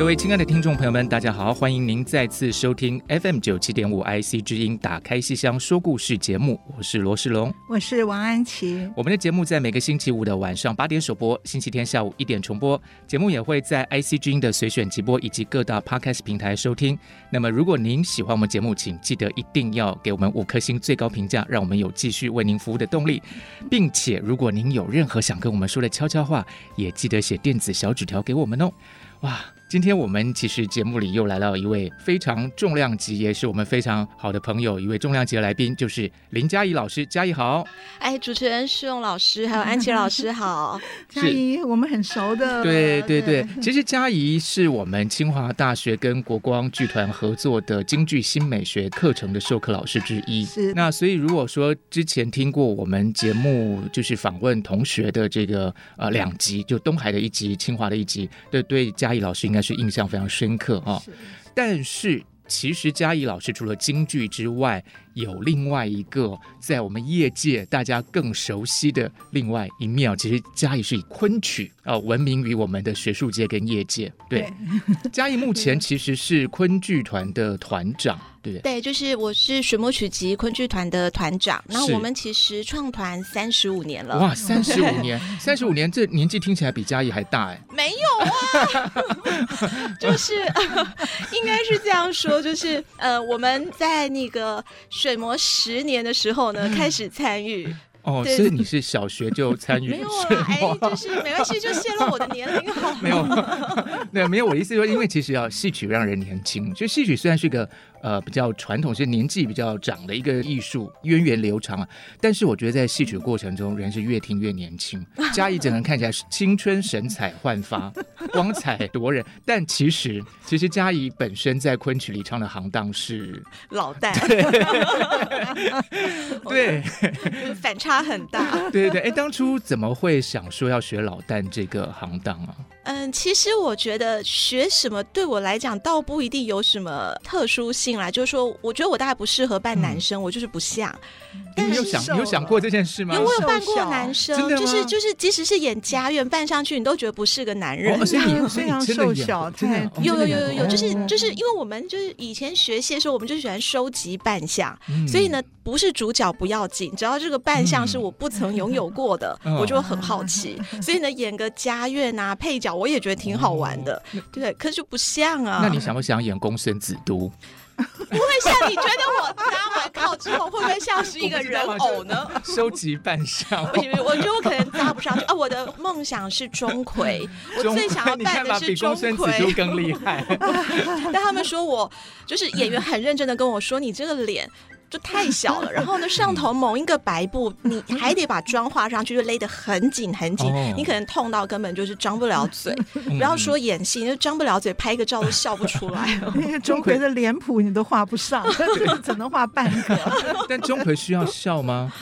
各位亲爱的听众朋友们，大家好！欢迎您再次收听 FM 九七点五 IC 之音《打开戏箱说故事》节目，我是罗世龙，我是王安琪。我们的节目在每个星期五的晚上八点首播，星期天下午一点重播。节目也会在 IC 之音的随选直播以及各大 Podcast 平台收听。那么，如果您喜欢我们节目，请记得一定要给我们五颗星最高评价，让我们有继续为您服务的动力。并且，如果您有任何想跟我们说的悄悄话，也记得写电子小纸条给我们哦。哇！今天我们其实节目里又来到一位非常重量级，也是我们非常好的朋友，一位重量级的来宾，就是林佳怡老师。佳怡好，哎，主持人世勇老师，还有安琪老师好。佳怡，我们很熟的。对对对，其实佳怡是我们清华大学跟国光剧团合作的京剧新美学课程的授课老师之一。是。那所以如果说之前听过我们节目就是访问同学的这个呃两集，就东海的一集，清华的一集，对对，佳怡老师应该。是印象非常深刻啊，但是其实嘉怡老师除了京剧之外，有另外一个在我们业界大家更熟悉的另外一面。其实嘉义是以昆曲啊闻名于我们的学术界跟业界。对，嘉义目前其实是昆剧团的团长。对对，就是我是水墨曲集昆剧团的团长，然后我们其实创团三十五年了。哇，三十五年，三十五年，这年纪听起来比嘉义还大哎。没有啊，就是、呃、应该是这样说，就是呃，我们在那个水磨十年的时候呢，开始参与。哦，所以你是小学就参与？没有啊，哎，就是没关系，就泄露我的年龄好。没有，对，没有。我意思说，因为其实要戏曲让人年轻，就戏曲虽然是个。呃，比较传统，是年纪比较长的一个艺术，源远流长啊。但是我觉得在戏曲过程中，人是越听越年轻。嘉怡整个人看起来是青春神采焕发，光彩夺人。但其实，其实嘉怡本身在昆曲里唱的行当是老旦，对，对反差很大。对对对，哎，当初怎么会想说要学老旦这个行当啊？嗯，其实我觉得学什么对我来讲倒不一定有什么特殊性啦。就是说，我觉得我大概不适合扮男生，嗯、我就是不像。但是你有想你有想过这件事吗？因为我有扮过男生，就是就是，即使是演家院扮上去，你都觉得不是个男人。哦、所以你 非常瘦小，真的有有有有有，就是就是因为我们就是以前学戏的时候，我们就喜欢收集扮相，嗯、所以呢，不是主角不要紧，只要这个扮相是我不曾拥有过的，嗯、我就很好奇。哦、所以呢，演个家院啊配角，我也觉得挺好玩的，哦、对，可是就不像啊。那你想不想演公孙子都？不会像你觉得我搭完靠之后会不会像是一个人偶呢？收集扮相，我觉得我可能搭不上去啊！我的梦想是钟馗，我最想要扮的是钟馗，比更厉害。但他们说我就是演员，很认真的跟我说：“你这个脸。”就太小了，然后呢，上头蒙一个白布，你还得把妆画上去，就勒得很紧很紧，哦、你可能痛到根本就是张不了嘴。嗯、不要说演戏，你就张不了嘴，拍个照都笑不出来。那 个钟馗的脸谱你都画不上，只能画半个。但钟馗需要笑吗？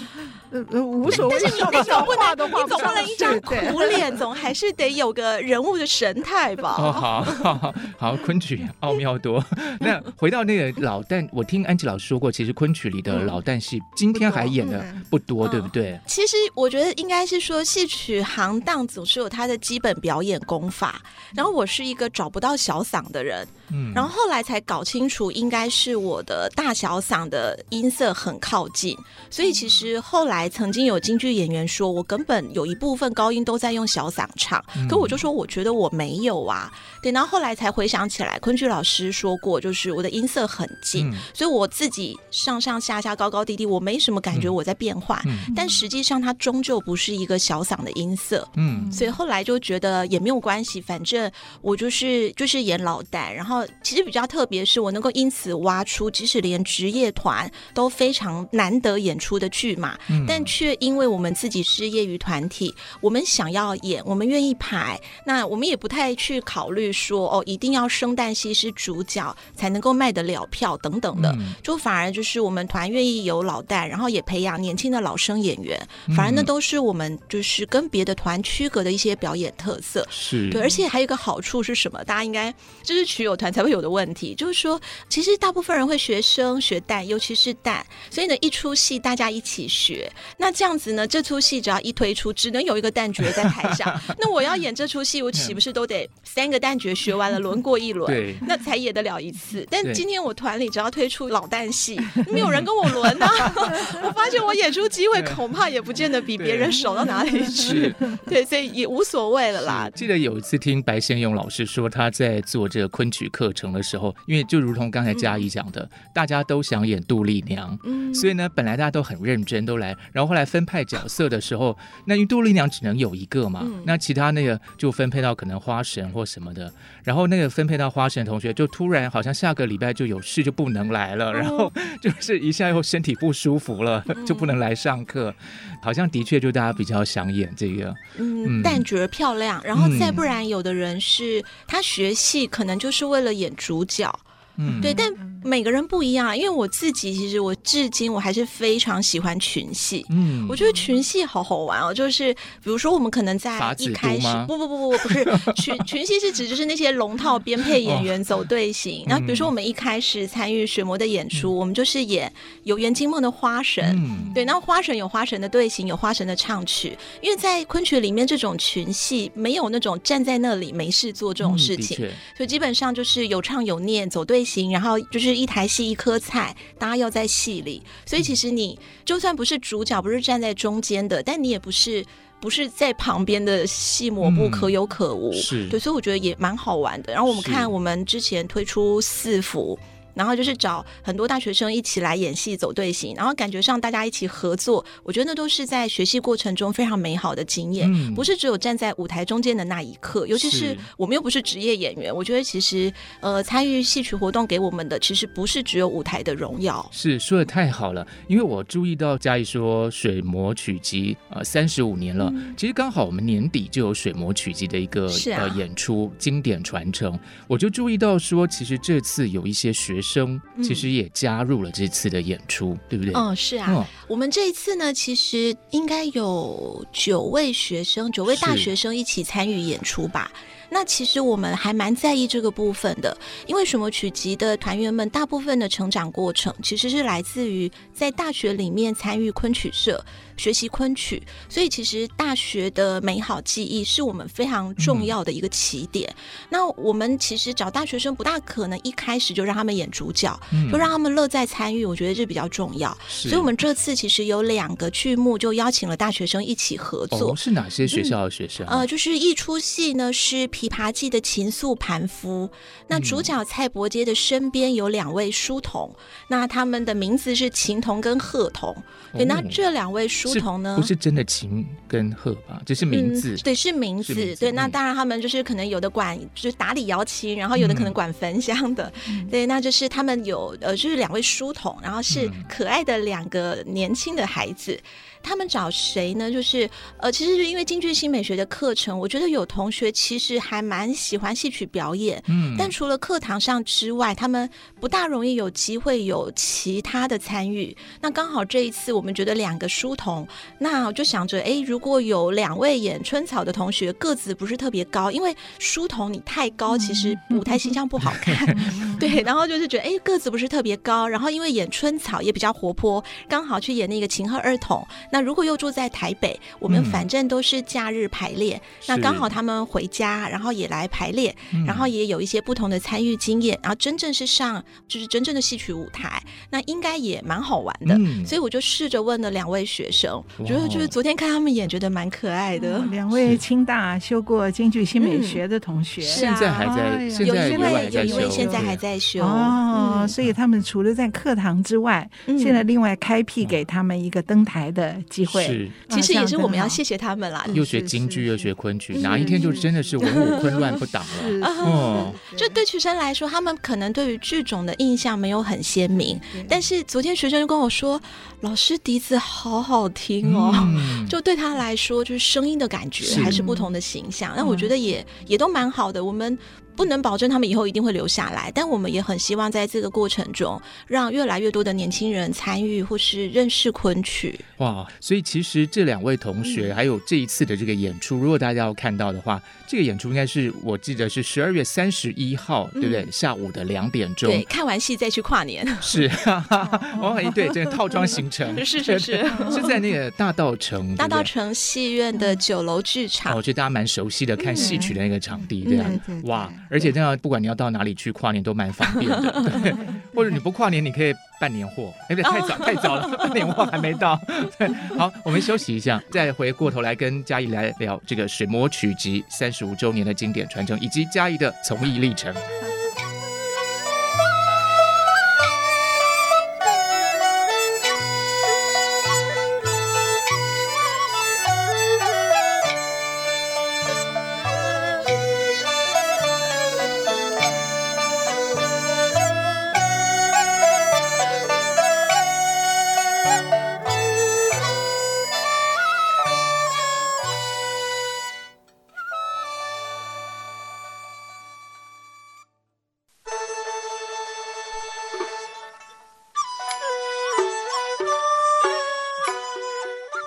呃呃，无所谓。但是你总不能，你总不能一张苦脸，总还是得有个人物的神态吧？哦，好好好，昆曲奥妙多。那回到那个老旦，我听安吉老师说过，其实昆曲里的老旦戏，今天还演的不多，对不对？其实我觉得应该是说，戏曲行当总是有它的基本表演功法。然后我是一个找不到小嗓的人，嗯，然后后来才搞清楚，应该是我的大小嗓的音色很靠近，所以其实后来。来曾经有京剧演员说，我根本有一部分高音都在用小嗓唱，可我就说我觉得我没有啊。等到后后来才回想起来，昆剧老师说过，就是我的音色很近，所以我自己上上下下高高低低，我没什么感觉我在变换，但实际上它终究不是一个小嗓的音色。嗯，所以后来就觉得也没有关系，反正我就是就是演老旦，然后其实比较特别是我能够因此挖出，即使连职业团都非常难得演出的剧码，但却因为我们自己是业余团体，我们想要演，我们愿意排，那我们也不太去考虑说哦，一定要生旦戏是主角才能够卖得了票等等的，就反而就是我们团愿意有老旦，然后也培养年轻的老生演员，反而那都是我们就是跟别的团区隔的一些表演特色。是对，而且还有一个好处是什么？大家应该这是曲友团才会有的问题，就是说，其实大部分人会学生学旦，尤其是旦，所以呢，一出戏大家一起学。那这样子呢，这出戏只要一推出，只能有一个旦角在台上。那我要演这出戏，我岂不是都得三个旦角学完了，轮过一轮，对，那才演得了一次？但今天我团里只要推出老旦戏，没有人跟我轮啊！我发现我演出机会 恐怕也不见得比别人少到哪里去。对，所以也无所谓了啦。记得有一次听白先勇老师说，他在做这个昆曲课程的时候，因为就如同刚才嘉怡讲的，嗯、大家都想演杜丽娘，嗯、所以呢，本来大家都很认真，都来，然后后来分派角色的时候，那因为杜丽娘只能有一个嘛，嗯、那其他那个就分配到可能花神或什么的，然后那个分配到花神的同学就突然好像下个礼拜就有事就不能来了，然后就是一下又身体不舒服了，嗯、就不能来上课，好像的确就大家比较想演这个，嗯，旦角漂亮，然后再不然有的人是他学戏可能就是为了演主角。嗯，对，但每个人不一样，因为我自己其实我至今我还是非常喜欢群戏。嗯，我觉得群戏好好玩哦，就是比如说我们可能在一开始，不不不不不是 群群戏是指就是那些龙套编配演员走队形，然后比如说我们一开始参与水魔的演出，我们就是演游园惊梦的花神。嗯，对，那花神有花神的队形，有花神的唱曲，因为在昆曲里面这种群戏没有那种站在那里没事做这种事情，所以基本上就是有唱有念走队。行，然后就是一台戏一颗菜，大家要在戏里，所以其实你就算不是主角，不是站在中间的，但你也不是不是在旁边的戏抹布，可有可无。嗯、是对，所以我觉得也蛮好玩的。然后我们看，我们之前推出四幅。然后就是找很多大学生一起来演戏走队形，然后感觉上大家一起合作，我觉得那都是在学习过程中非常美好的经验，嗯、不是只有站在舞台中间的那一刻。尤其是我们又不是职业演员，我觉得其实呃参与戏曲活动给我们的其实不是只有舞台的荣耀。是说的太好了，因为我注意到嘉义说水磨曲集呃三十五年了，嗯、其实刚好我们年底就有水磨曲集的一个、啊、呃演出经典传承，我就注意到说其实这次有一些学生。生其实也加入了这次的演出，嗯、对不对？嗯，是啊。嗯、我们这一次呢，其实应该有九位学生，九位大学生一起参与演出吧。那其实我们还蛮在意这个部分的，因为什么曲集的团员们大部分的成长过程，其实是来自于在大学里面参与昆曲社。学习昆曲，所以其实大学的美好记忆是我们非常重要的一个起点。嗯、那我们其实找大学生不大可能一开始就让他们演主角，嗯、就让他们乐在参与。我觉得这比较重要。是所以我们这次其实有两个剧目，就邀请了大学生一起合作。哦、是哪些学校的学生？嗯、呃，就是一出戏呢是《琵琶记》的情愫盘夫。那主角蔡伯喈的身边有两位书童，嗯、那他们的名字是琴童跟鹤童。对，那这两位书童呢，不是真的琴跟鹤吧？这是名字，嗯、对，是名字。名字对，那当然他们就是可能有的管就是打理瑶琴，然后有的可能管焚香的。嗯、对，那就是他们有呃，就是两位书童，然后是可爱的两个年轻的孩子。嗯他们找谁呢？就是呃，其实是因为京剧新美学的课程，我觉得有同学其实还蛮喜欢戏曲表演，嗯，但除了课堂上之外，他们不大容易有机会有其他的参与。那刚好这一次，我们觉得两个书童，那我就想着，哎，如果有两位演春草的同学，个子不是特别高，因为书童你太高，其实舞台形象不好看，对。然后就是觉得，哎，个子不是特别高，然后因为演春草也比较活泼，刚好去演那个秦鹤二童。那那如果又住在台北，我们反正都是假日排练，嗯、那刚好他们回家，然后也来排练，嗯、然后也有一些不同的参与经验，然后真正是上就是真正的戏曲舞台，那应该也蛮好玩的。嗯、所以我就试着问了两位学生，我觉得就是昨天看他们演，觉得蛮可爱的。两位清大修过京剧新美学的同学，现在还在，现在有一位有一位现在还在修。哦，所以他们除了在课堂之外，现在另外开辟给他们一个登台的机会。是，其实也是我们要谢谢他们啦。又学京剧又学昆曲，哪一天就真的是文武 昆乱不挡了。哦，就对学生来说，他们可能对于剧种的印象没有很鲜明，但是昨天学生就跟我说，老师笛子好好听哦，就对他来说，就是声音的感觉还是不同的形象。那我觉得也也都蛮好的，我们。不能保证他们以后一定会留下来，但我们也很希望在这个过程中，让越来越多的年轻人参与或是认识昆曲。哇！所以其实这两位同学还有这一次的这个演出，嗯、如果大家要看到的话，这个演出应该是我记得是十二月三十一号，嗯、对不对？下午的两点钟。对，看完戏再去跨年。是，哦，一对，这个套装行程。是 是是，是在那个大道城大道城戏院的酒楼剧场。我觉得大家蛮熟悉的，看戏曲的那个场地，对啊，哇！而且这样，不管你要到哪里去跨年都蛮方便的，对。或者你不跨年，你可以办年货。哎，不对，太早太早了，办年货还没到。对，好，我们休息一下，再回过头来跟嘉怡来聊这个水磨曲集三十五周年的经典传承，以及嘉怡的从艺历程。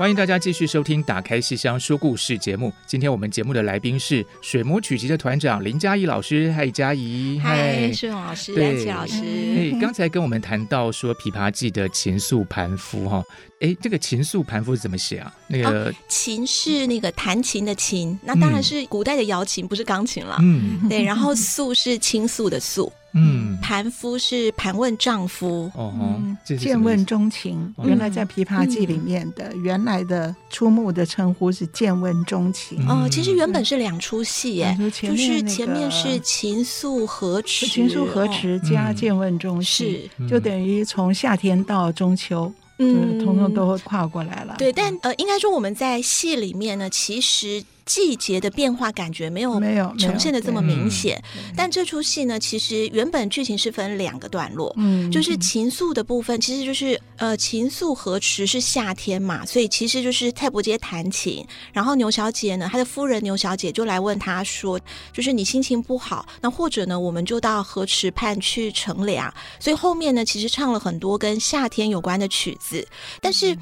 欢迎大家继续收听《打开戏箱说故事》节目。今天我们节目的来宾是水磨曲集的团长林嘉怡老师。嗨，嘉怡。嗨，世荣老师。对，老师。哎，刚才跟我们谈到说《琵琶记》的琴素盘夫哈，哎，这个琴素盘夫是怎么写啊？那个、啊、琴是那个弹琴的琴，那当然是古代的瑶琴，不是钢琴了。嗯，对。然后素是倾诉的诉。嗯，盘夫是盘问丈夫，哦，见问钟情。原来在《琵琶记》里面的原来的出幕的称呼是见问钟情。哦，其实原本是两出戏耶，就是前面是琴素和词，琴素和词加见问钟情，是就等于从夏天到中秋，嗯，通通都跨过来了。对，但呃，应该说我们在戏里面呢，其实。季节的变化感觉没有没有呈现的这么明显，但这出戏呢，其实原本剧情是分两个段落，嗯，就是情愫的部分，其实就是呃情愫河池是夏天嘛，所以其实就是蔡伯街弹琴，然后牛小姐呢，她的夫人牛小姐就来问他说，就是你心情不好，那或者呢，我们就到河池畔去乘凉，所以后面呢，其实唱了很多跟夏天有关的曲子，但是嗯，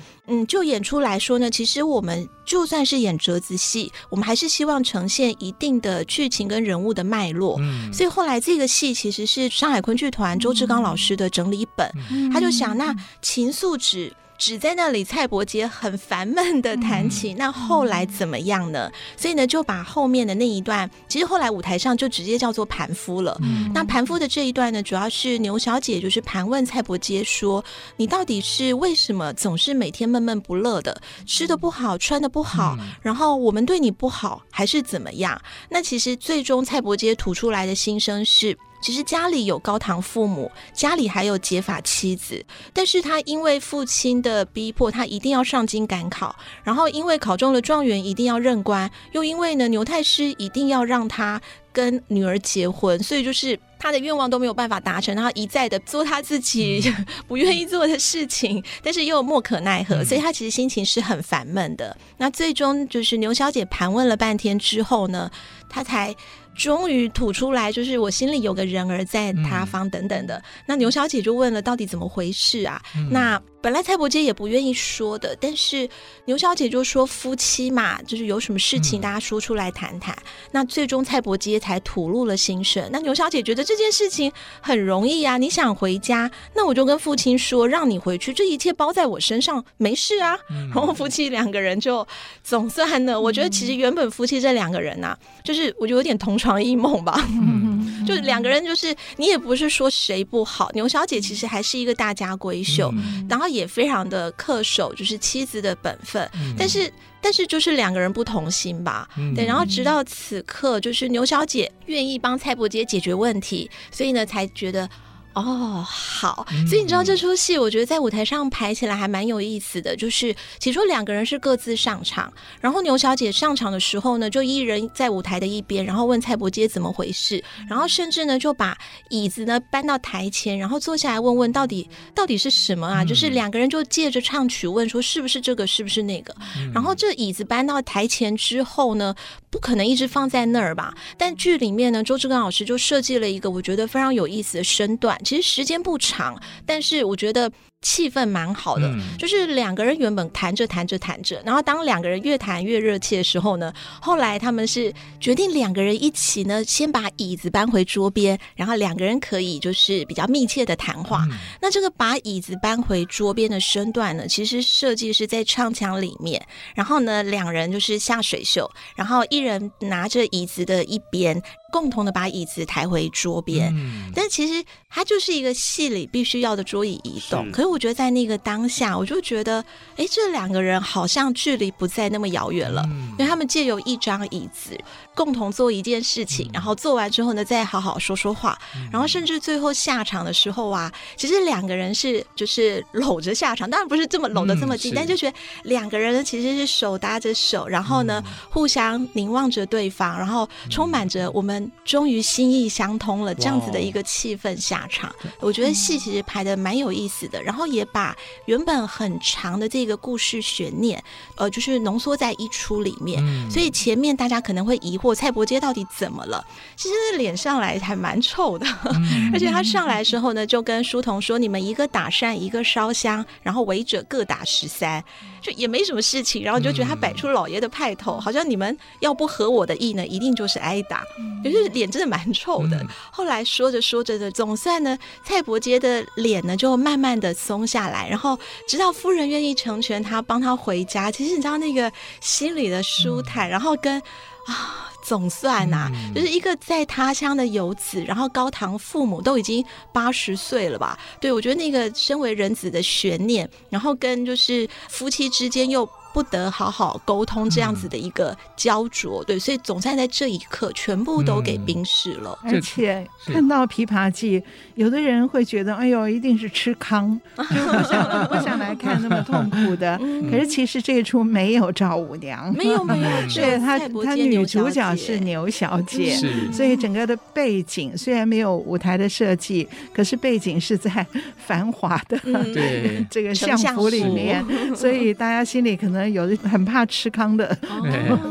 就演出来说呢，其实我们就算是演折子戏，我们还是希望呈现一定的剧情跟人物的脉络，嗯、所以后来这个戏其实是上海昆剧团周志刚老师的整理本，嗯、他就想那秦素只只在那里蔡伯杰很烦闷的弹琴，嗯、那后来怎么样呢？所以呢就把后面的那一段，其实后来舞台上就直接叫做盘夫了。嗯、那盘夫的这一段呢，主要是牛小姐就是盘问蔡伯杰说：“你到底是为什么总是每天闷闷不乐的，吃的不好，穿的不好，嗯、然后我们对你不好，还是怎么样？”那其实最终蔡伯杰吐出来的心声是。其实家里有高堂父母，家里还有结发妻子，但是他因为父亲的逼迫，他一定要上京赶考，然后因为考中了状元，一定要任官，又因为呢牛太师一定要让他跟女儿结婚，所以就是他的愿望都没有办法达成，然后一再的做他自己 不愿意做的事情，但是又莫可奈何，所以他其实心情是很烦闷的。那最终就是牛小姐盘问了半天之后呢，他才。终于吐出来，就是我心里有个人儿在塌方等等的。嗯、那牛小姐就问了，到底怎么回事啊？嗯、那本来蔡伯杰也不愿意说的，但是牛小姐就说夫妻嘛，就是有什么事情大家说出来谈谈。嗯、那最终蔡伯杰才吐露了心声。那牛小姐觉得这这件事情很容易啊，你想回家，那我就跟父亲说，让你回去，这一切包在我身上，没事啊。然后夫妻两个人就总算呢，我觉得其实原本夫妻这两个人呐、啊，就是我觉得有点同床异梦吧，就是两个人就是你也不是说谁不好，牛小姐其实还是一个大家闺秀，然后也非常的恪守就是妻子的本分，但是。但是就是两个人不同心吧，嗯、对，然后直到此刻，就是牛小姐愿意帮蔡伯杰解决问题，所以呢，才觉得。哦，好，所以你知道这出戏，我觉得在舞台上排起来还蛮有意思的。就是起初两个人是各自上场，然后牛小姐上场的时候呢，就一人在舞台的一边，然后问蔡伯杰怎么回事，然后甚至呢就把椅子呢搬到台前，然后坐下来问问到底到底是什么啊？就是两个人就借着唱曲问说是不是这个，是不是那个？然后这椅子搬到台前之后呢，不可能一直放在那儿吧？但剧里面呢，周志刚老师就设计了一个我觉得非常有意思的身段。其实时间不长，但是我觉得。气氛蛮好的，嗯、就是两个人原本谈着谈着谈着，然后当两个人越谈越热切的时候呢，后来他们是决定两个人一起呢，先把椅子搬回桌边，然后两个人可以就是比较密切的谈话。嗯、那这个把椅子搬回桌边的身段呢，其实设计是在唱腔里面，然后呢，两人就是下水袖，然后一人拿着椅子的一边，共同的把椅子抬回桌边。嗯、但其实它就是一个戏里必须要的桌椅移动，可是。我觉得在那个当下，我就觉得，哎，这两个人好像距离不再那么遥远了，嗯、因为他们借由一张椅子共同做一件事情，嗯、然后做完之后呢，再好好说说话，嗯、然后甚至最后下场的时候啊，其实两个人是就是搂着下场，当然不是这么搂的这么近，嗯、但就觉得两个人呢其实是手搭着手，然后呢、嗯、互相凝望着对方，然后充满着我们终于心意相通了这样子的一个气氛下场。我觉得戏其实排的蛮有意思的，然后。也把原本很长的这个故事悬念，呃，就是浓缩在一出里面。嗯、所以前面大家可能会疑惑蔡伯杰到底怎么了？其实脸上来还蛮臭的，嗯、而且他上来的时候呢，就跟书童说：“你们一个打扇，一个烧香，然后围者各打十三。”就也没什么事情，然后就觉得他摆出老爷的派头，嗯、好像你们要不合我的意呢，一定就是挨打，也、嗯、就是脸真的蛮臭的。嗯、后来说着说着的，总算呢，蔡伯杰的脸呢就慢慢的松下来，然后直到夫人愿意成全他，帮他回家。其实你知道那个心里的舒坦，嗯、然后跟啊。总算呐、啊，嗯、就是一个在他乡的游子，然后高堂父母都已经八十岁了吧？对，我觉得那个身为人子的悬念，然后跟就是夫妻之间又。不得好好沟通这样子的一个焦灼，嗯、对，所以总算在这一刻全部都给冰释了。嗯、而且看到《琵琶记》，有的人会觉得，哎呦，一定是吃糠，就不想不想来看那么痛苦的。嗯、可是其实这一出没有赵五娘，没有没有，对她她女主角是牛小姐，是。所以整个的背景虽然没有舞台的设计，可是背景是在繁华的、嗯、对 这个相府里面，所以大家心里可能。有的很怕吃糠的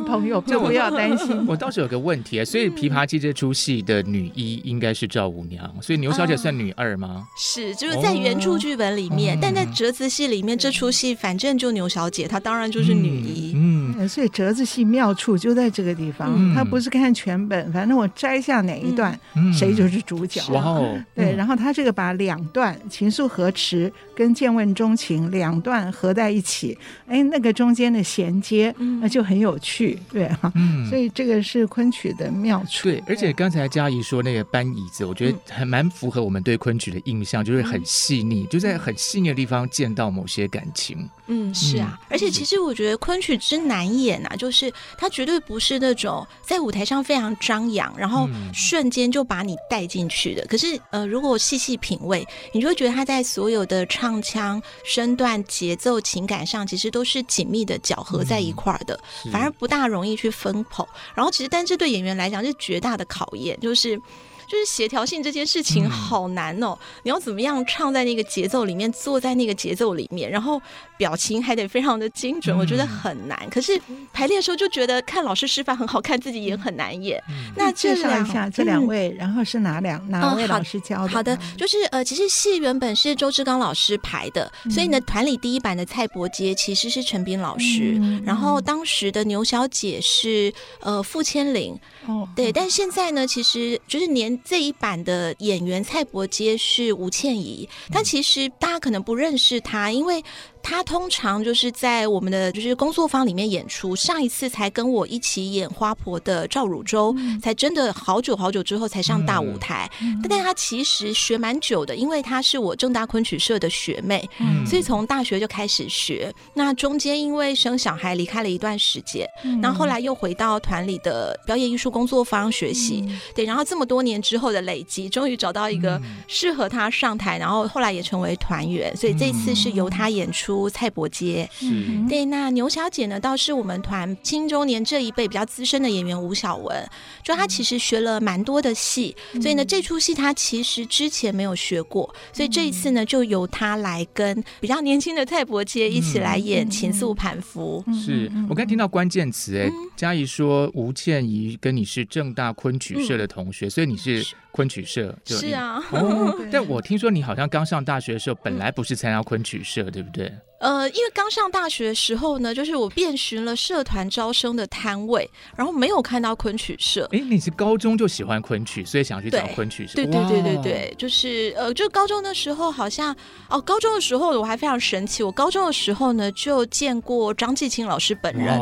朋友，就不要担心。我倒是有个问题，所以《琵琶记》这出戏的女一应该是赵五娘，所以牛小姐算女二吗？是，就是在原著剧本里面，但在折子戏里面，这出戏反正就牛小姐，她当然就是女一。嗯，所以折子戏妙处就在这个地方，她不是看全本，反正我摘下哪一段，谁就是主角。哇哦，对，然后他这个把两段情愫河池跟见问钟情两段合在一起，哎，那个。中间的衔接，那就很有趣，对哈，嗯，所以这个是昆曲的妙处。对，而且刚才佳怡说那个搬椅子，我觉得还蛮符合我们对昆曲的印象，就是很细腻，就在很细腻的地方见到某些感情。嗯，是啊，而且其实我觉得昆曲之难演啊，就是他绝对不是那种在舞台上非常张扬，然后瞬间就把你带进去的。可是呃，如果细细品味，你就会觉得他在所有的唱腔、身段、节奏、情感上，其实都是紧密的搅合在一块儿的，嗯、反而不大容易去分口。然后其实，但这对演员来讲是绝大的考验，就是。就是协调性这件事情好难哦，嗯、你要怎么样唱在那个节奏里面，坐在那个节奏里面，然后表情还得非常的精准，嗯、我觉得很难。可是排练的时候就觉得看老师示范很好看，自己也很难演。嗯、那这介绍一下这两位，嗯、然后是哪两哪位老师教的？嗯、好，好的，就是呃，其实戏原本是周志刚老师排的，嗯、所以呢，团里第一版的蔡伯杰其实是陈斌老师，嗯、然后当时的牛小姐是呃傅千玲。哦，对，但现在呢，其实就是年。这一版的演员蔡伯杰是吴倩怡，但其实大家可能不认识她，因为。他通常就是在我们的就是工作坊里面演出。上一次才跟我一起演花婆的赵汝州，嗯、才真的好久好久之后才上大舞台。嗯、但他其实学蛮久的，因为他是我正大昆曲社的学妹，嗯、所以从大学就开始学。那中间因为生小孩离开了一段时间，那、嗯、后，后来又回到团里的表演艺术工作坊学习。嗯、对，然后这么多年之后的累积，终于找到一个适合他上台，然后后来也成为团员。所以这次是由他演出。出蔡伯杰，是。对。那牛小姐呢，倒是我们团青中年这一辈比较资深的演员吴晓雯，就她其实学了蛮多的戏，嗯、所以呢，这出戏她其实之前没有学过，所以这一次呢，就由她来跟比较年轻的蔡伯杰一起来演《情愫盘夫》。是我刚听到关键词，哎，佳怡说吴倩怡跟你是正大昆曲社的同学，嗯、所以你是。昆曲社是啊，哦，但我听说你好像刚上大学的时候，本来不是参加昆曲社，对不对？呃，因为刚上大学的时候呢，就是我遍寻了社团招生的摊位，然后没有看到昆曲社。哎，你是高中就喜欢昆曲，所以想去找昆曲社？对对对对对，就是呃，就高中的时候好像哦，高中的时候我还非常神奇，我高中的时候呢就见过张继清老师本人。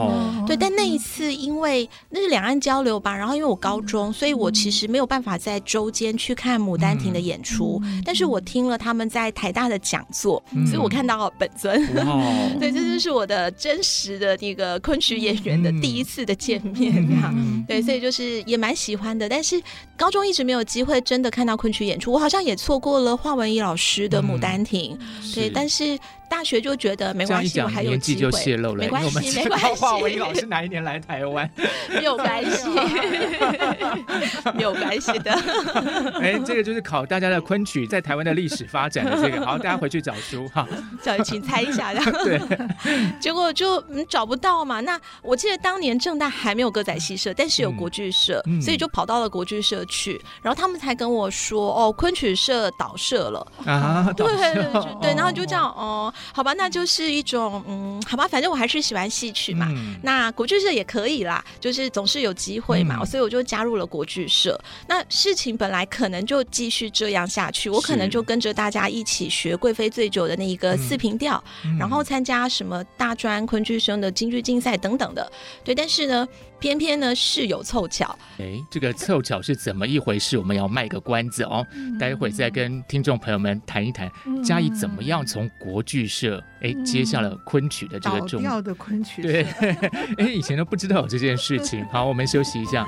对，但那一次因为那是两岸交流吧，然后因为我高中，所以我其实没有办法在周间去看《牡丹亭》的演出，但是我听了他们在台大的讲座，所以我看到了本尊。哇！对，这就是我的真实的那个昆曲演员的第一次的见面啊！嗯、对，所以就是也蛮喜欢的。但是高中一直没有机会真的看到昆曲演出，我好像也错过了华文怡老师的《牡丹亭》嗯。对，但是。大学就觉得没关系，我还有机会。就泄露了，没关系，没关系。华老师哪一年来台湾？没有关系，没有关系的。哎，这个就是考大家的昆曲在台湾的历史发展的这个，好，大家回去找书哈。找请猜一下，对。结果就嗯找不到嘛。那我记得当年正大还没有歌仔戏社，但是有国剧社，所以就跑到了国剧社去。然后他们才跟我说，哦，昆曲社倒社了啊。对对对，然后就这样哦。好吧，那就是一种嗯，好吧，反正我还是喜欢戏曲嘛。嗯、那国剧社也可以啦，就是总是有机会嘛，嗯、所以我就加入了国剧社。那事情本来可能就继续这样下去，我可能就跟着大家一起学贵妃醉酒的那一个四平调，嗯、然后参加什么大专昆剧生的京剧竞赛等等的。对，但是呢。偏偏呢事有凑巧，哎，这个凑巧是怎么一回事？我们要卖个关子哦，嗯、待会再跟听众朋友们谈一谈，佳仪、嗯、怎么样从国剧社哎接下了昆曲的这个重要的昆曲社，对，哎，以前都不知道有这件事情。好，我们休息一下。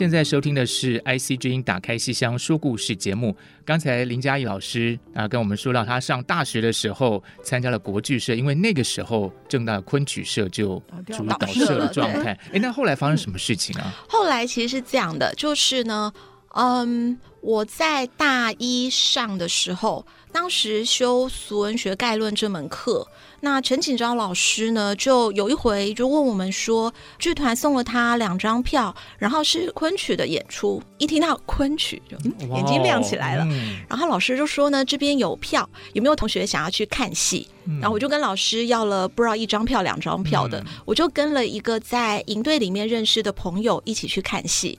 现在收听的是 IC 之音打开西厢说故事节目。刚才林嘉怡老师啊跟我们说到，他上大学的时候参加了国剧社，因为那个时候正大昆曲社就处于倒社的状态。哎，那后来发生什么事情啊？后来其实是这样的，就是呢，嗯，我在大一上的时候，当时修《俗文学概论》这门课。那陈锦昭老师呢，就有一回就问我们说，剧团送了他两张票，然后是昆曲的演出。一听到昆曲，就眼睛亮起来了。嗯、然后老师就说呢，这边有票，有没有同学想要去看戏？嗯、然后我就跟老师要了不知道一张票、两张票的，嗯、我就跟了一个在营队里面认识的朋友一起去看戏。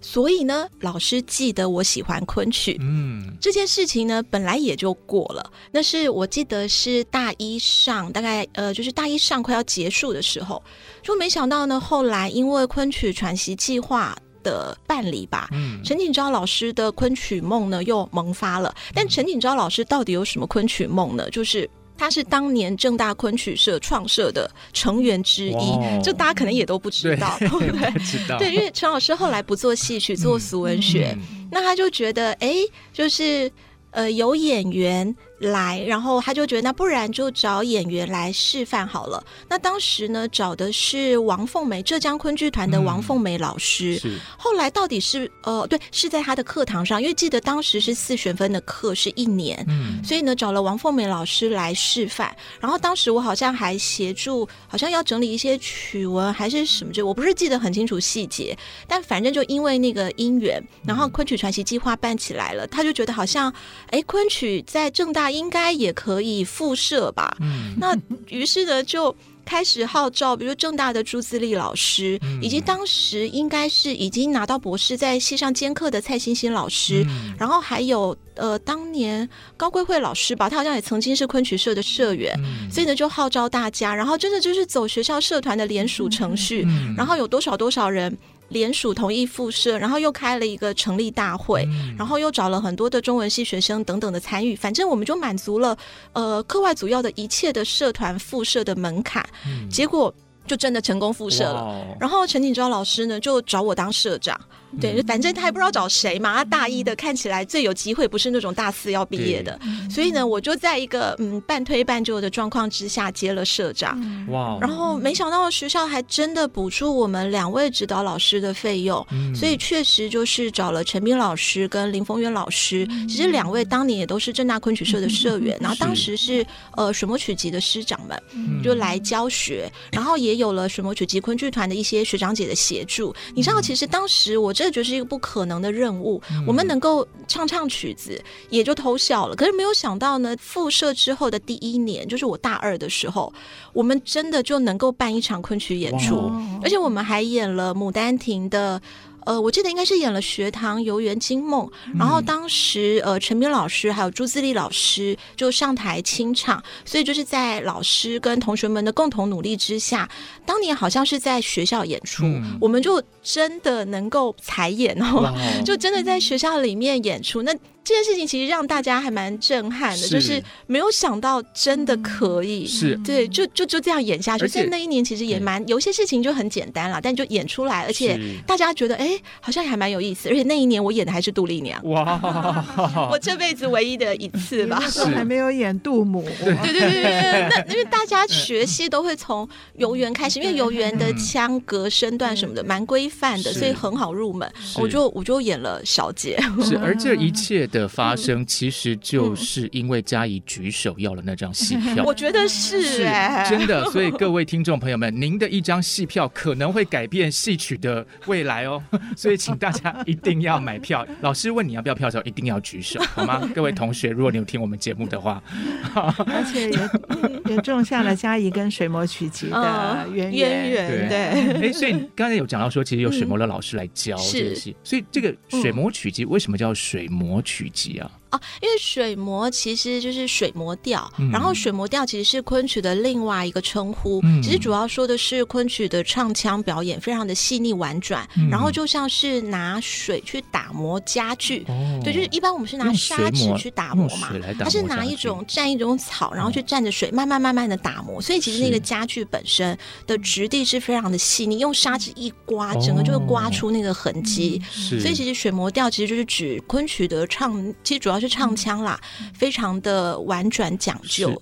所以呢，老师记得我喜欢昆曲，嗯，这件事情呢，本来也就过了。那是我记得是大一上，大概呃，就是大一上快要结束的时候，就没想到呢，后来因为昆曲传习计划的办理吧，嗯，陈锦昭老师的昆曲梦呢又萌发了。但陈锦昭老师到底有什么昆曲梦呢？就是。他是当年正大昆曲社创设的成员之一，哦、就大家可能也都不知道，对 不对？对，因为陈老师后来不做戏曲，做俗文学，那他就觉得，哎，就是呃，有演员来，然后他就觉得那不然就找演员来示范好了。那当时呢，找的是王凤梅，浙江昆剧团的王凤梅老师。嗯、是。后来到底是呃，对，是在他的课堂上，因为记得当时是四学分的课，是一年，嗯，所以呢，找了王凤梅老师来示范。然后当时我好像还协助，好像要整理一些曲文还是什么，就我不是记得很清楚细节，但反正就因为那个因缘，然后昆曲传奇计划办起来了，他就觉得好像，哎，昆曲在正大。应该也可以复社吧？嗯，那于是呢，就开始号召，比如正大的朱自力老师，嗯、以及当时应该是已经拿到博士，在系上兼课的蔡欣欣老师，嗯、然后还有呃，当年高贵慧老师吧，他好像也曾经是昆曲社的社员，嗯、所以呢，就号召大家，然后真的就是走学校社团的联署程序，嗯、然后有多少多少人。联署同意复社，然后又开了一个成立大会，嗯、然后又找了很多的中文系学生等等的参与，反正我们就满足了呃课外组要的一切的社团复社的门槛，嗯、结果就真的成功复社了。哦、然后陈景昭老师呢就找我当社长。对，反正他也不知道找谁嘛。他大一的看起来最有机会，不是那种大四要毕业的，所以呢，我就在一个嗯半推半就的状况之下接了社长。哇！然后没想到学校还真的补助我们两位指导老师的费用，嗯、所以确实就是找了陈斌老师跟林峰渊老师。其实两位当年也都是正大昆曲社的社员，然后当时是呃水墨曲集的师长们就来教学，然后也有了水墨曲集昆剧团的一些学长姐的协助。你知道，其实当时我。这就是一个不可能的任务。嗯、我们能够唱唱曲子，也就偷笑了。可是没有想到呢，复社之后的第一年，就是我大二的时候，我们真的就能够办一场昆曲演出，而且我们还演了《牡丹亭》的。呃，我记得应该是演了《学堂游园惊梦》，然后当时呃，陈明老师还有朱自力老师就上台清唱，所以就是在老师跟同学们的共同努力之下，当年好像是在学校演出，嗯、我们就真的能够才演哦，就真的在学校里面演出那。这件事情其实让大家还蛮震撼的，是就是没有想到真的可以，是对，就就就这样演下去。在且那一年其实也蛮有些事情就很简单了，但就演出来，而且大家觉得哎，好像还蛮有意思。而且那一年我演的还是杜丽娘，哇，我这辈子唯一的一次吧，是还没有演杜母。对对对对，那 因为大家学戏都会从游园开始，因为游园的腔格身段什么的蛮规范的，所以很好入门。我就我就演了小姐，是 而这一切的。的发生其实就是因为佳怡举手要了那张戏 票，我觉得是，是真的。所以各位听众朋友们，您的一张戏票可能会改变戏曲的未来哦。所以请大家一定要买票。老师问你要不要票的时候，一定要举手，好吗？各位同学，如果你有听我们节目的话，而且也 也种下了佳怡跟水磨曲集的渊源。渊源对。哎，所以刚才有讲到说，其实有水磨的老师来教这个戏，所以这个水磨曲集为什么叫水磨曲？集啊。哦，因为水磨其实就是水磨调，嗯、然后水磨调其实是昆曲的另外一个称呼。嗯、其实主要说的是昆曲的唱腔表演非常的细腻婉转，嗯、然后就像是拿水去打磨家具。哦、对，就是一般我们是拿砂纸去打磨嘛，它是拿一种蘸一种草，然后去蘸着水慢慢慢慢的打磨。所以其实那个家具本身的质地是非常的细腻，用砂纸一刮，整个就会刮出那个痕迹。嗯、所以其实水磨调其实就是指昆曲的唱，其实主要。是唱腔啦，非常的婉转讲究。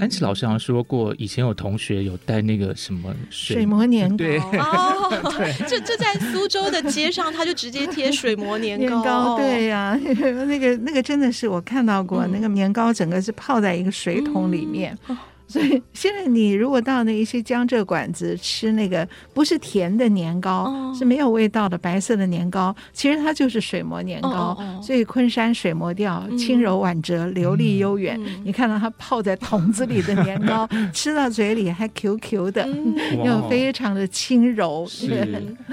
安琪老师好像说过，以前有同学有带那个什么水，水磨年糕，对哦，就就在苏州的街上，他就直接贴 水磨年糕。年糕对呀、啊，那个那个真的是我看到过，嗯、那个年糕整个是泡在一个水桶里面。嗯所以现在你如果到那一些江浙馆子吃那个不是甜的年糕，哦、是没有味道的白色的年糕，其实它就是水磨年糕。哦哦哦，所以昆山水磨调，轻柔婉折，嗯、流利悠远。嗯、你看到它泡在桶子里的年糕，嗯、吃到嘴里还 Q Q 的，嗯、又非常的轻柔。是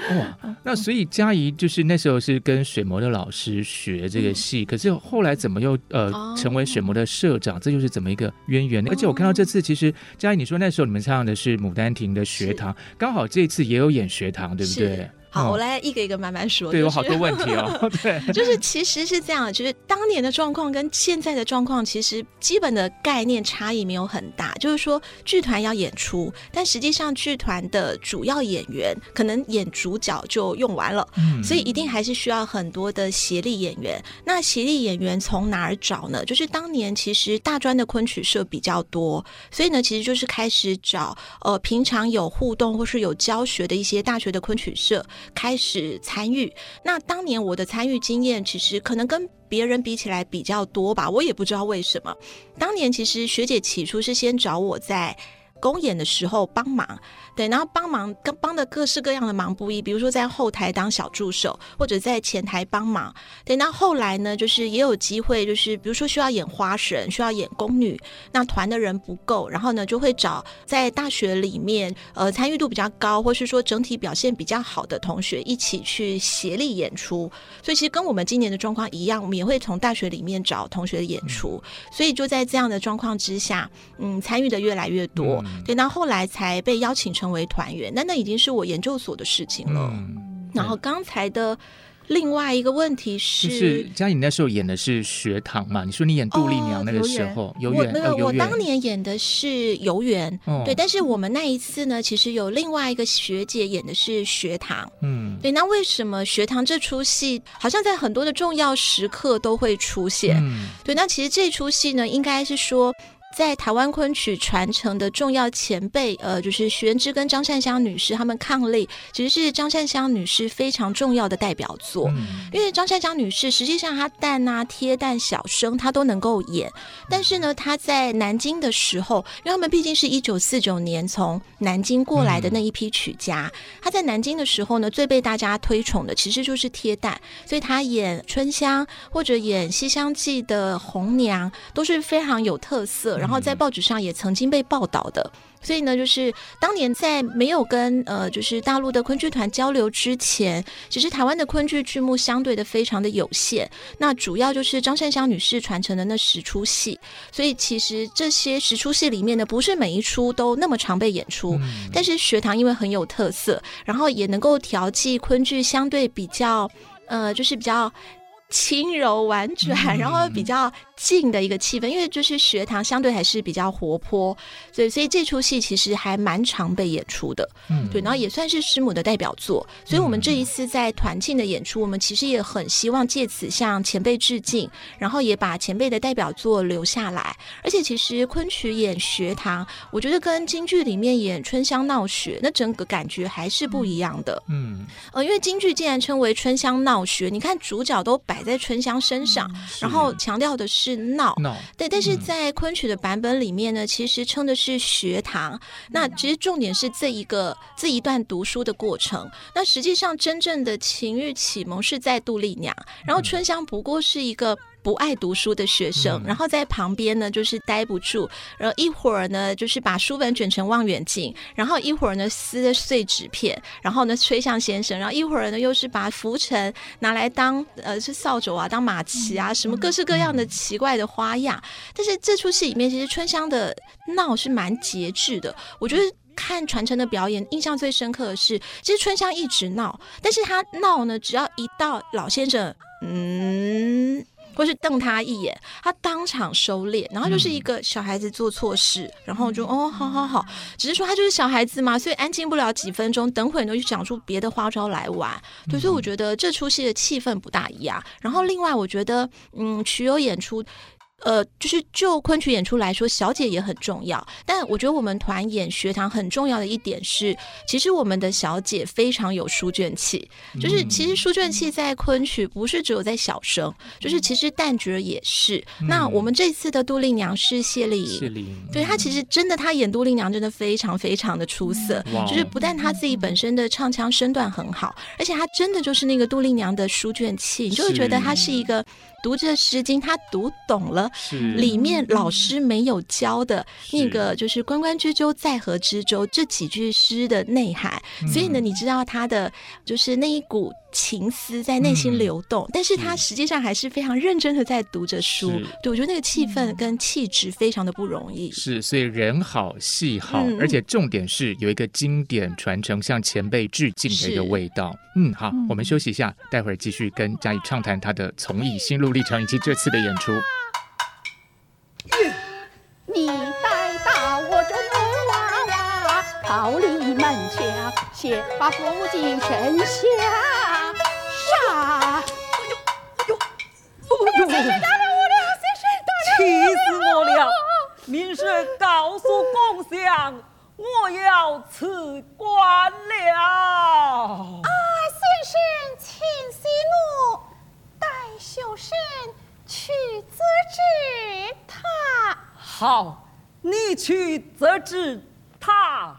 哇，那所以佳怡就是那时候是跟水磨的老师学这个戏，嗯、可是后来怎么又呃成为水磨的社长？这就是怎么一个渊源呢？而且我看到这次。其实佳怡，你说那时候你们唱的是《牡丹亭》的学堂，刚好这次也有演学堂，对不对？好，我来一个一个慢慢说。对，有好多问题哦。对，就是其实是这样，就是当年的状况跟现在的状况，其实基本的概念差异没有很大。就是说，剧团要演出，但实际上剧团的主要演员可能演主角就用完了，嗯，所以一定还是需要很多的协力演员。那协力演员从哪儿找呢？就是当年其实大专的昆曲社比较多，所以呢，其实就是开始找呃平常有互动或是有教学的一些大学的昆曲社。开始参与，那当年我的参与经验其实可能跟别人比起来比较多吧，我也不知道为什么。当年其实学姐起初是先找我在公演的时候帮忙。对，然后帮忙跟帮的各式各样的忙不一，比如说在后台当小助手，或者在前台帮忙。对，那后来呢，就是也有机会，就是比如说需要演花神，需要演宫女，那团的人不够，然后呢就会找在大学里面呃参与度比较高，或是说整体表现比较好的同学一起去协力演出。所以其实跟我们今年的状况一样，我们也会从大学里面找同学的演出。所以就在这样的状况之下，嗯，参与的越来越多。对，那后来才被邀请成。成为团员，那那已经是我研究所的事情了。嗯、然后刚才的另外一个问题是，就是佳颖那时候演的是学堂嘛？你说你演杜丽娘那个时候，游园、哦，我我当年演的是游园，哦、对。但是我们那一次呢，其实有另外一个学姐演的是学堂，嗯，对。那为什么学堂这出戏好像在很多的重要时刻都会出现？嗯、对。那其实这出戏呢，应该是说。在台湾昆曲传承的重要前辈，呃，就是徐元之跟张善香女士，他们伉俪，其实是张善香女士非常重要的代表作。嗯、因为张善香女士实际上她旦啊、贴旦、小生她都能够演，但是呢，她在南京的时候，因为他们毕竟是一九四九年从南京过来的那一批曲家，她、嗯、在南京的时候呢，最被大家推崇的其实就是贴旦，所以她演春香或者演西厢记的红娘都是非常有特色。然后在报纸上也曾经被报道的，所以呢，就是当年在没有跟呃，就是大陆的昆剧团交流之前，其实台湾的昆剧剧目相对的非常的有限。那主要就是张善香女士传承的那十出戏，所以其实这些十出戏里面呢，不是每一出都那么常被演出。嗯、但是学堂因为很有特色，然后也能够调剂昆剧相对比较呃，就是比较。轻柔婉转，然后比较静的一个气氛，因为就是学堂相对还是比较活泼，所以所以这出戏其实还蛮常被演出的，嗯，对，然后也算是师母的代表作，所以我们这一次在团庆的演出，我们其实也很希望借此向前辈致敬，然后也把前辈的代表作留下来，而且其实昆曲演学堂，我觉得跟京剧里面演春香闹学，那整个感觉还是不一样的，嗯，呃，因为京剧竟然称为春香闹学，你看主角都摆。摆在春香身上，嗯、然后强调的是闹，闹对，但是在昆曲的版本里面呢，嗯、其实称的是学堂。那其实重点是这一个这一段读书的过程。那实际上真正的情欲启蒙是在杜丽娘，然后春香不过是一个。不爱读书的学生，然后在旁边呢，就是待不住，然后一会儿呢，就是把书本卷成望远镜，然后一会儿呢撕碎纸片，然后呢吹向先生，然后一会儿呢又是把浮尘拿来当呃是扫帚啊，当马骑啊，什么各式各样的奇怪的花样。但是这出戏里面，其实春香的闹是蛮节制的。我觉得看传承的表演，印象最深刻的是，其实春香一直闹，但是他闹呢，只要一到老先生，嗯。或是瞪他一眼，他当场收敛，然后就是一个小孩子做错事，嗯、然后就哦，好好好，只是说他就是小孩子嘛，所以安静不了几分钟，等会你就想出别的花招来玩。对，所以我觉得这出戏的气氛不大一样。然后另外，我觉得嗯，曲友演出。呃，就是就昆曲演出来说，小姐也很重要。但我觉得我们团演学堂很重要的一点是，其实我们的小姐非常有书卷气。就是其实书卷气在昆曲不是只有在小生，就是其实旦角也是。那我们这次的杜丽娘是谢丽颖，谢丽颖，对她其实真的她演杜丽娘真的非常非常的出色。就是不但她自己本身的唱腔身段很好，而且她真的就是那个杜丽娘的书卷气，你就会觉得她是一个读这《诗经》，他读懂了。了，里面老师没有教的那个就是“关关雎鸠，在河之洲”这几句诗的内涵。所以呢，你知道他的就是那一股。情思在内心流动，嗯、但是他实际上还是非常认真的在读着书。对，我觉得那个气氛跟气质非常的不容易。是，所以人好戏好，嗯、而且重点是有一个经典传承，向前辈致敬的一个味道。嗯，好，我们休息一下，待会儿继续跟嘉义畅谈他的从艺心路历程以及这次的演出。你带到我这木娃娃，桃李满墙，写把古今神侠。啊！哎呦，哎呦！先生打扰我了，先生打扰我了，气死我了！明日告诉公相，我要辞官了。啊，先生，请息怒，待小生去责治他。好，你去责治他。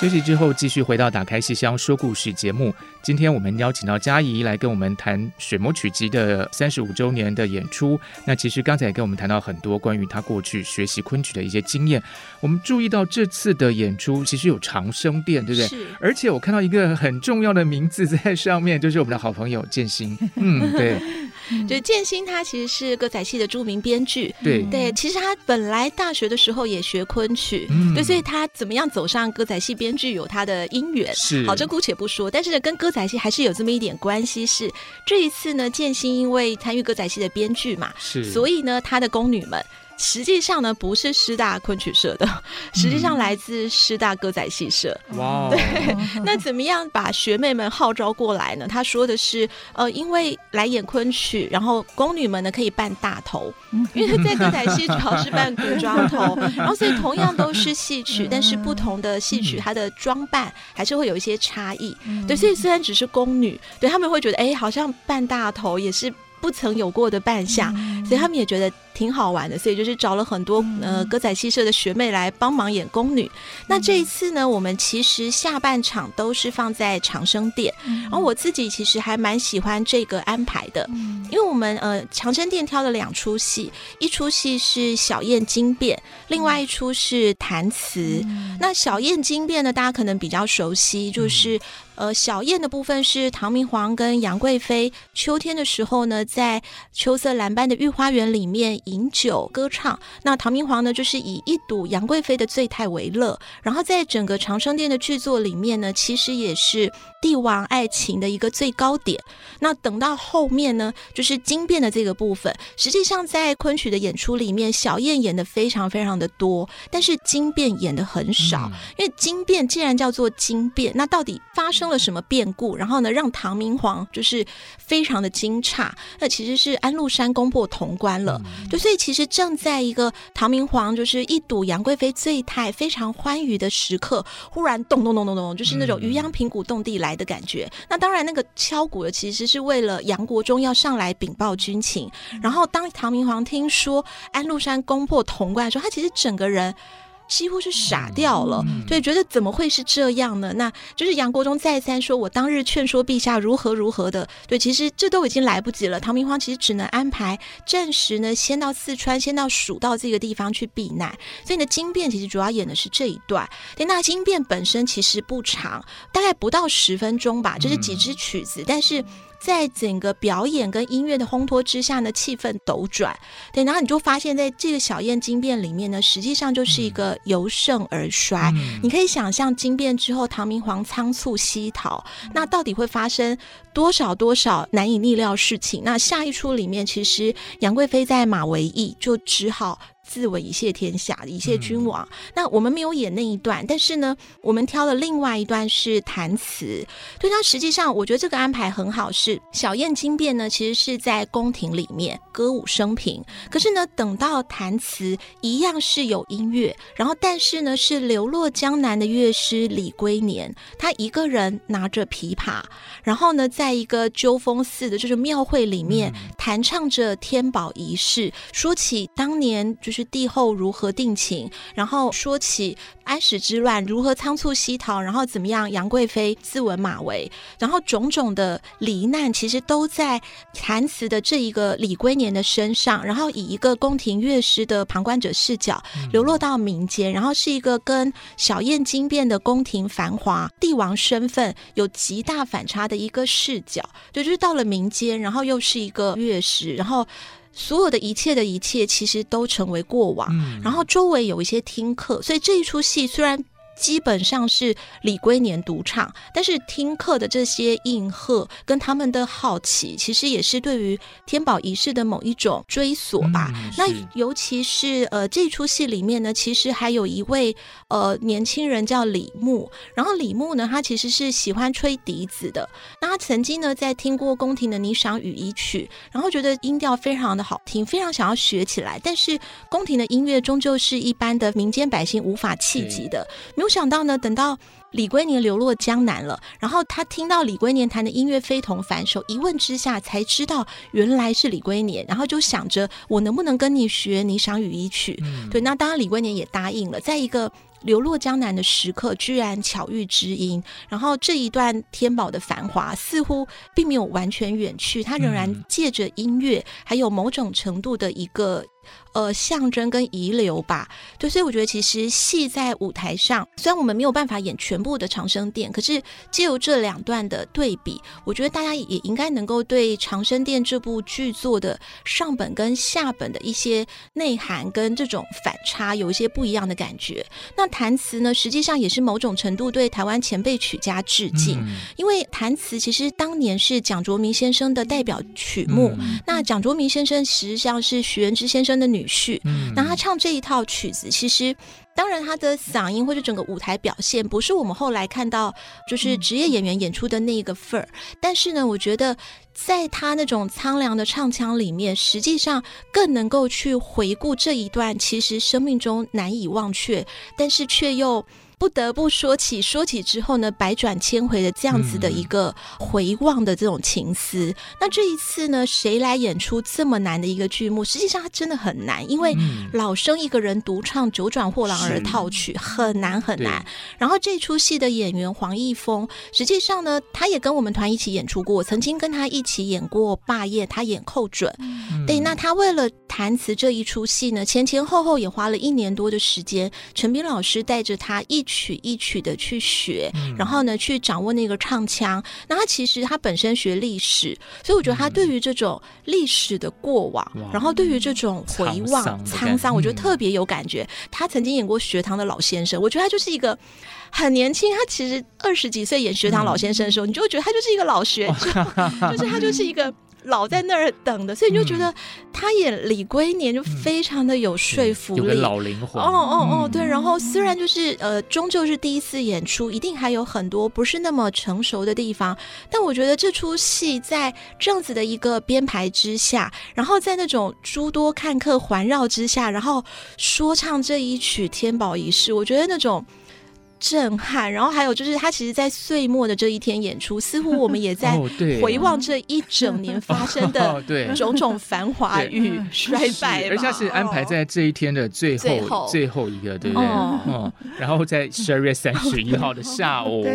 休息之后，继续回到《打开戏箱说故事》节目。今天我们邀请到嘉怡来跟我们谈《水磨曲集》的三十五周年的演出。那其实刚才也跟我们谈到很多关于他过去学习昆曲的一些经验。我们注意到这次的演出其实有长生殿，对不对？是。而且我看到一个很重要的名字在上面，就是我们的好朋友建新。嗯，对。就建新，他其实是歌仔戏的著名编剧。对对，其实他本来大学的时候也学昆曲，嗯、对，所以他怎么样走上歌仔戏编剧有他的因缘。是，好，这姑且不说，但是呢，跟歌仔戏还是有这么一点关系。是这一次呢，建新因为参与歌仔戏的编剧嘛，是，所以呢，他的宫女们。实际上呢，不是师大昆曲社的，实际上来自师大歌仔戏社。哇、嗯，对，那怎么样把学妹们号召过来呢？他说的是，呃，因为来演昆曲，然后宫女们呢可以扮大头，因为在歌仔戏主要是扮古装头，然后所以同样都是戏曲，但是不同的戏曲它的装扮还是会有一些差异。对，所以虽然只是宫女，对他们会觉得，哎，好像扮大头也是。不曾有过的扮相，所以他们也觉得挺好玩的，所以就是找了很多呃歌仔戏社的学妹来帮忙演宫女。那这一次呢，我们其实下半场都是放在长生殿，然后我自己其实还蛮喜欢这个安排的，因为我们呃长生殿挑了两出戏，一出戏是小燕惊变，另外一出是弹词。那小燕惊变呢，大家可能比较熟悉，就是。呃，小燕的部分是唐明皇跟杨贵妃秋天的时候呢，在秋色蓝斑的御花园里面饮酒歌唱。那唐明皇呢，就是以一睹杨贵妃的醉态为乐。然后在整个长生殿的剧作里面呢，其实也是帝王爱情的一个最高点。那等到后面呢，就是惊变的这个部分，实际上在昆曲的演出里面，小燕演的非常非常的多，但是惊变演的很少。因为惊变既然叫做惊变，那到底发生了什么变故？然后呢，让唐明皇就是非常的惊诧。那其实是安禄山攻破潼关了，对，所以其实正在一个唐明皇就是一睹杨贵妃醉态非常欢愉的时刻，忽然咚咚咚咚咚，就是那种渔阳平鼓动地来的感觉。那当然，那个敲鼓的其实是为了杨国忠要上来禀报军情。然后当唐明皇听说安禄山攻破潼关的时候，他其实整个人。几乎是傻掉了，对，觉得怎么会是这样呢？那就是杨国忠再三说，我当日劝说陛下如何如何的，对，其实这都已经来不及了。唐明皇其实只能安排暂时呢，先到四川，先到蜀道这个地方去避难。所以呢，惊变其实主要演的是这一段。对，那惊变本身其实不长，大概不到十分钟吧，就是几支曲子，但是。在整个表演跟音乐的烘托之下呢，气氛斗转，对，然后你就发现，在这个小燕惊变里面呢，实际上就是一个由盛而衰。嗯、你可以想象惊变之后，唐明皇仓促西逃，那到底会发生多少多少难以逆料事情？那下一出里面，其实杨贵妃在马嵬驿就只好。自刎以谢天下，以谢君王。嗯、那我们没有演那一段，但是呢，我们挑了另外一段是弹词。对，那实际上我觉得这个安排很好，是小燕惊变呢，其实是在宫廷里面歌舞升平。可是呢，等到弹词一样是有音乐，然后但是呢，是流落江南的乐师李龟年，他一个人拿着琵琶，然后呢，在一个鸠峰寺的就是庙会里面弹唱着天宝仪式，说起当年就是。就是帝后如何定情，然后说起安史之乱如何仓促西逃，然后怎么样杨贵妃自刎马嵬，然后种种的罹难，其实都在弹词的这一个李龟年的身上，然后以一个宫廷乐师的旁观者视角流落到民间，然后是一个跟小燕惊变的宫廷繁华帝王身份有极大反差的一个视角，就就是到了民间，然后又是一个乐师，然后。所有的一切的一切，其实都成为过往。嗯、然后周围有一些听课，所以这一出戏虽然。基本上是李龟年独唱，但是听课的这些应和跟他们的好奇，其实也是对于天宝仪式的某一种追索吧。嗯、那尤其是呃这出戏里面呢，其实还有一位呃年轻人叫李牧，然后李牧呢，他其实是喜欢吹笛子的。那他曾经呢在听过宫廷的《霓裳羽衣曲》，然后觉得音调非常的好听，非常想要学起来。但是宫廷的音乐终究是一般的民间百姓无法企及的，没有。没想到呢，等到李龟年流落江南了，然后他听到李龟年弹的音乐非同凡响，一问之下才知道原来是李龟年，然后就想着我能不能跟你学《霓裳羽衣曲》？嗯、对，那当然李龟年也答应了。在一个流落江南的时刻，居然巧遇知音，然后这一段天宝的繁华似乎并没有完全远去，他仍然借着音乐，还有某种程度的一个。呃，象征跟遗留吧，对，所以我觉得其实戏在舞台上，虽然我们没有办法演全部的长生殿，可是借由这两段的对比，我觉得大家也应该能够对长生殿这部剧作的上本跟下本的一些内涵跟这种反差有一些不一样的感觉。那弹词呢，实际上也是某种程度对台湾前辈曲家致敬，嗯、因为弹词其实当年是蒋卓明先生的代表曲目，嗯、那蒋卓明先生实际上是徐元之先生的女婿，那他唱这一套曲子，其实当然他的嗓音或者整个舞台表现，不是我们后来看到就是职业演员演出的那一个份儿。但是呢，我觉得在他那种苍凉的唱腔里面，实际上更能够去回顾这一段其实生命中难以忘却，但是却又。不得不说起，说起之后呢，百转千回的这样子的一个回望的这种情思。嗯、那这一次呢，谁来演出这么难的一个剧目？实际上它真的很难，因为老生一个人独唱《九转货郎儿套曲》很难很难。然后这出戏的演员黄奕峰，实际上呢，他也跟我们团一起演出过，曾经跟他一起演过《霸业》，他演寇准。嗯、对，那他为了弹词这一出戏呢，前前后后也花了一年多的时间。陈斌老师带着他一曲一曲的去学，然后呢，去掌握那个唱腔。那他其实他本身学历史，所以我觉得他对于这种历史的过往，然后对于这种回望沧桑，我觉得特别有感觉。他曾经演过学堂的老先生，我觉得他就是一个很年轻。他其实二十几岁演学堂老先生的时候，你就会觉得他就是一个老学究，就是他就是一个。老在那儿等的，所以你就觉得他演李龟年就非常的有说服力，嗯、有个老灵魂。哦哦哦，对。然后虽然就是呃，终究是第一次演出，一定还有很多不是那么成熟的地方，但我觉得这出戏在这样子的一个编排之下，然后在那种诸多看客环绕之下，然后说唱这一曲《天宝仪式》，我觉得那种。震撼，然后还有就是他其实，在岁末的这一天演出，似乎我们也在回望这一整年发生的种种繁华与衰败，而且是安排在这一天的最后最后，最后一个，对不对？哦、嗯，然后在十二月三十一号的下午，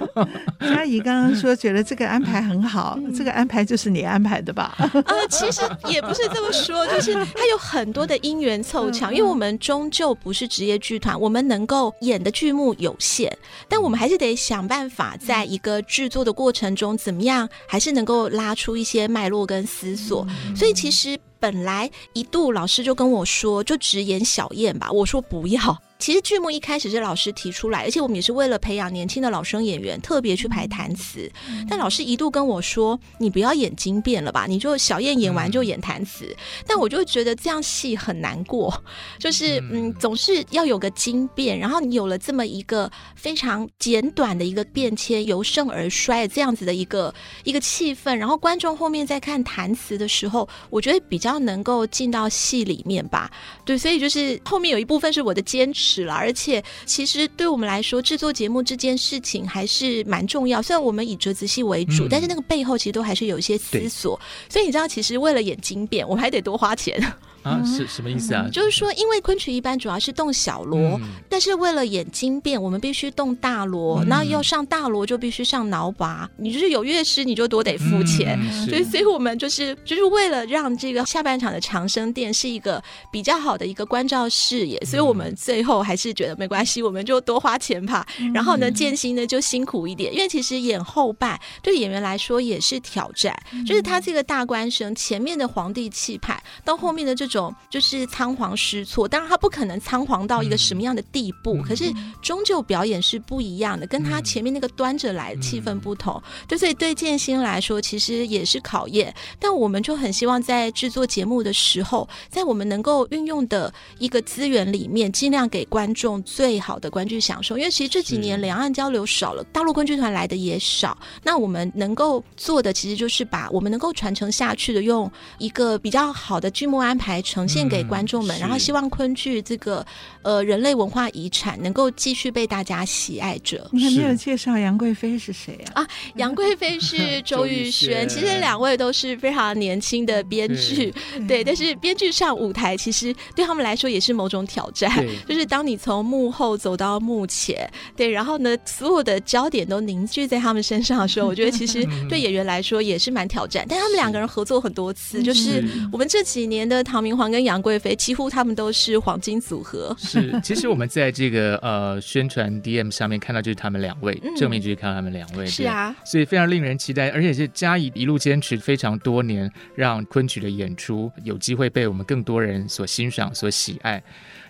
佳怡刚刚说觉得这个安排很好，这个安排就是你安排的吧？呃，其实也不是这么说，就是他有很多的因缘凑巧，因为我们终究不是职业剧团，我们能够演的剧目有。有限，但我们还是得想办法，在一个制作的过程中，怎么样还是能够拉出一些脉络跟思索。所以其实本来一度老师就跟我说，就只演小燕吧，我说不要。其实剧目一开始是老师提出来，而且我们也是为了培养年轻的老生演员，特别去排弹词。但老师一度跟我说：“你不要演惊变了吧，你就小燕演完就演弹词。”但我就觉得这样戏很难过，就是嗯，总是要有个惊变，然后你有了这么一个非常简短的一个变迁，由盛而衰这样子的一个一个气氛，然后观众后面在看弹词的时候，我觉得比较能够进到戏里面吧。对，所以就是后面有一部分是我的坚持。是了，而且其实对我们来说，制作节目这件事情还是蛮重要。虽然我们以折子戏为主，嗯、但是那个背后其实都还是有一些思索。所以你知道，其实为了演经变，我们还得多花钱。啊，是什么意思啊？就是说，因为昆曲一般主要是动小锣，但是为了演经变，我们必须动大锣，然后要上大锣就必须上挠把。你就是有乐师，你就多得付钱。所以，所以我们就是就是为了让这个下半场的长生殿是一个比较好的一个关照视野，所以我们最后还是觉得没关系，我们就多花钱吧。然后呢，建新呢就辛苦一点，因为其实演后半对演员来说也是挑战，就是他这个大官生前面的皇帝气派，到后面的这种就是仓皇失措。当然他不可能仓皇到一个什么样的地步，可是终究表演是不一样的，跟他前面那个端着来的气氛不同。对，所以对建新来说，其实也是考验。但我们就很希望在制作节目的时候，在我们能够运用的一个资源里面，尽量给观众最好的观剧享受。因为其实这几年两岸交流少了，大陆昆剧团来的也少。那我们能够做的，其实就是把我们能够传承下去的，用一个比较好的剧目安排呈现给观众们，嗯、然后希望昆剧这个呃人类文化遗产能够继续被大家喜爱着。你还没有介绍杨贵妃是谁啊？啊，杨贵妃是周玉轩。其实两位都是非常年轻的编剧，对，但是编剧上舞台，其实对他们来说也是某种挑战。就是当你从幕后走到幕前，对，然后呢，所有的焦点都凝聚在他们身上的时候，我觉得其实对演员来说也是蛮挑战。但他们两个人合作很多次，就是我们这几年的唐明皇跟杨贵妃，几乎他们都是黄金组合。是，其实我们在这个呃宣传 DM 上面看到就是他们两位，正面就是看到他们两位，是啊，所以非常令人期待，而且是嘉怡一路坚持非常多年，让昆曲的演出有机会被我们更多人所欣赏、所喜爱。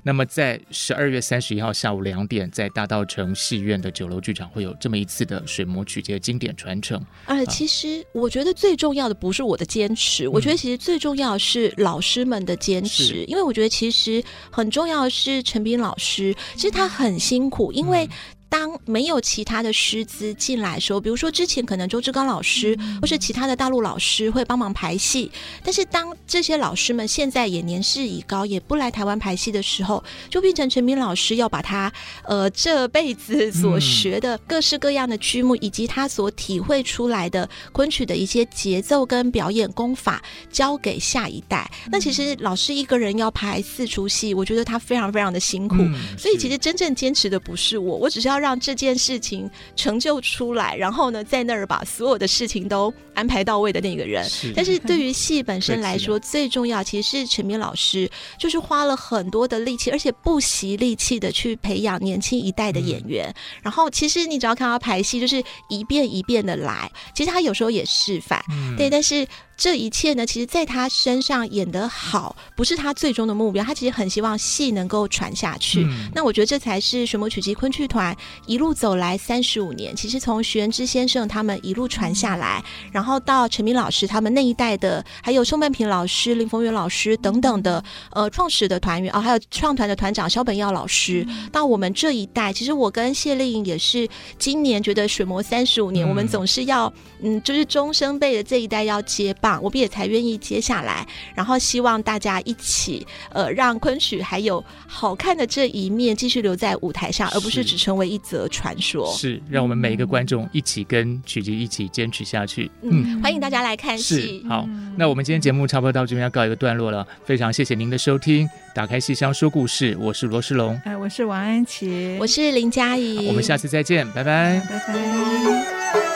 那么在十二月三十一号下午两点，在大道城戏院的酒楼剧场会有这么一次的水磨曲节经典传承。而，其实我觉得最重要的不是我的坚持，嗯、我觉得其实最重要的是老师们的坚持，因为我觉得其实很重要的是陈斌老师，其实他很辛苦，因为。当没有其他的师资进来的时候，比如说之前可能周志刚老师或是其他的大陆老师会帮忙排戏，但是当这些老师们现在也年事已高，也不来台湾排戏的时候，就变成陈明老师要把他呃这辈子所学的各式各样的剧目，以及他所体会出来的昆曲的一些节奏跟表演功法交给下一代。那其实老师一个人要排四出戏，我觉得他非常非常的辛苦，所以其实真正坚持的不是我，我只是要。要让这件事情成就出来，然后呢，在那儿把所有的事情都安排到位的那个人。是，但是对于戏本身来说，最重要其实是陈明老师，就是花了很多的力气，而且不惜力气的去培养年轻一代的演员。嗯、然后，其实你只要看他排戏，就是一遍一遍的来。其实他有时候也示范，嗯、对，但是。这一切呢，其实在他身上演得好，不是他最终的目标。他其实很希望戏能够传下去。嗯、那我觉得这才是水磨曲集昆剧团一路走来三十五年。其实从徐元之先生他们一路传下来，嗯、然后到陈明老师他们那一代的，还有宋曼平老师、林逢源老师等等的呃创始的团员啊、哦，还有创团的团长肖本耀老师，嗯、到我们这一代，其实我跟谢丽颖也是今年觉得水魔三十五年，嗯、我们总是要嗯，就是中生辈的这一代要接棒。我们也才愿意接下来，然后希望大家一起，呃，让昆曲还有好看的这一面继续留在舞台上，而不是只成为一则传说。是，让我们每一个观众一起跟曲集一起坚持下去。嗯，嗯，欢迎大家来看戏。好，那我们今天节目差不多到这边要告一个段落了，非常谢谢您的收听。打开戏箱说故事，我是罗世龙，哎，我是王安琪，我是林佳怡，我们下次再见，拜拜，拜拜。